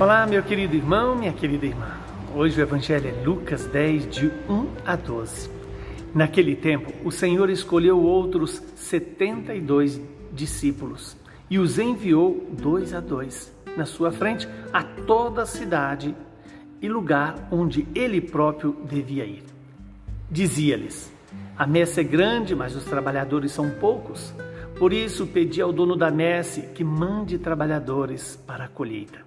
Olá, meu querido irmão, minha querida irmã. Hoje o Evangelho é Lucas 10, de 1 a 12. Naquele tempo, o Senhor escolheu outros 72 discípulos e os enviou dois a dois na sua frente a toda a cidade e lugar onde ele próprio devia ir. Dizia-lhes: A messe é grande, mas os trabalhadores são poucos. Por isso pedi ao dono da messe que mande trabalhadores para a colheita.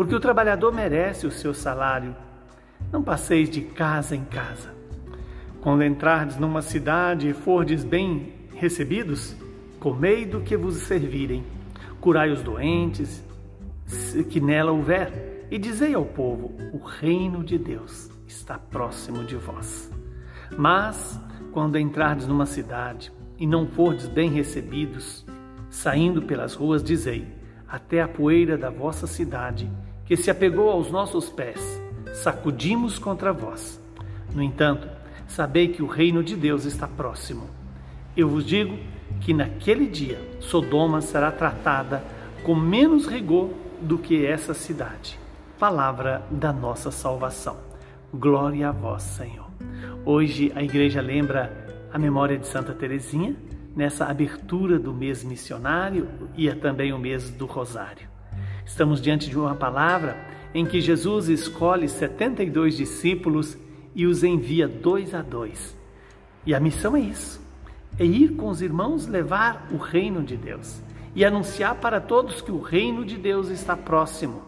porque o trabalhador merece o seu salário. Não passeis de casa em casa. Quando entrardes numa cidade e fordes bem recebidos, comei do que vos servirem, curai os doentes, que nela houver, e dizei ao povo: o reino de Deus está próximo de vós. Mas, quando entrardes numa cidade e não fordes bem recebidos, saindo pelas ruas, dizei: até a poeira da vossa cidade que se apegou aos nossos pés, sacudimos contra vós. No entanto, sabei que o reino de Deus está próximo. Eu vos digo que naquele dia Sodoma será tratada com menos rigor do que essa cidade. Palavra da nossa salvação. Glória a vós, Senhor. Hoje a igreja lembra a memória de Santa Teresinha nessa abertura do mês missionário e é também o mês do Rosário. Estamos diante de uma palavra em que Jesus escolhe 72 discípulos e os envia dois a dois. E a missão é isso: é ir com os irmãos levar o reino de Deus e anunciar para todos que o reino de Deus está próximo.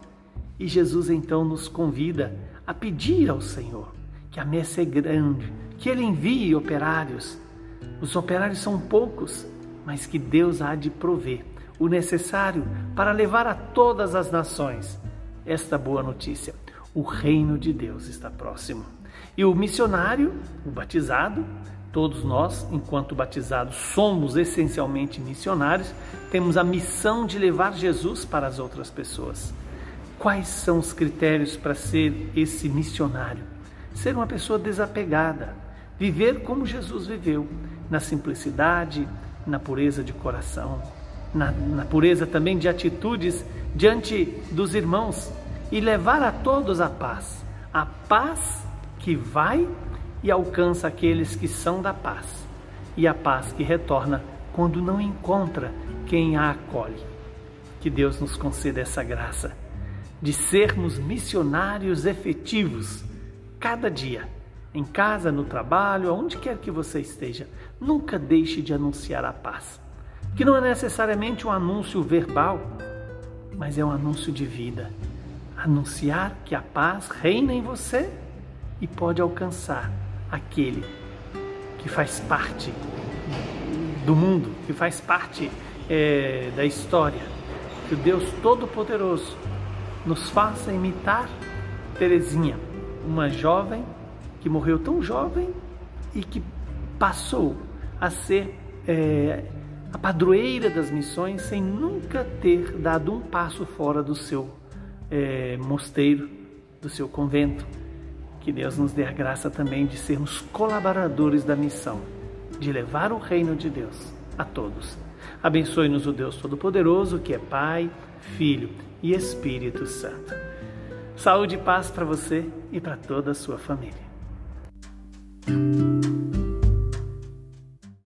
E Jesus então nos convida a pedir ao Senhor que a messe é grande, que Ele envie operários. Os operários são poucos, mas que Deus há de prover o necessário para levar a todas as nações esta boa notícia. O reino de Deus está próximo. E o missionário, o batizado, todos nós, enquanto batizados, somos essencialmente missionários, temos a missão de levar Jesus para as outras pessoas. Quais são os critérios para ser esse missionário? Ser uma pessoa desapegada, viver como Jesus viveu, na simplicidade, na pureza de coração, na, na pureza também de atitudes diante dos irmãos e levar a todos a paz. A paz que vai e alcança aqueles que são da paz, e a paz que retorna quando não encontra quem a acolhe. Que Deus nos conceda essa graça de sermos missionários efetivos cada dia, em casa, no trabalho, aonde quer que você esteja. Nunca deixe de anunciar a paz que não é necessariamente um anúncio verbal, mas é um anúncio de vida. Anunciar que a paz reina em você e pode alcançar aquele que faz parte do mundo, que faz parte é, da história. Que o Deus Todo-Poderoso nos faça imitar Terezinha, uma jovem que morreu tão jovem e que passou a ser é, a padroeira das missões sem nunca ter dado um passo fora do seu é, mosteiro, do seu convento. Que Deus nos dê a graça também de sermos colaboradores da missão, de levar o reino de Deus a todos. Abençoe-nos o Deus Todo-Poderoso, que é Pai, Filho e Espírito Santo. Saúde e paz para você e para toda a sua família thank you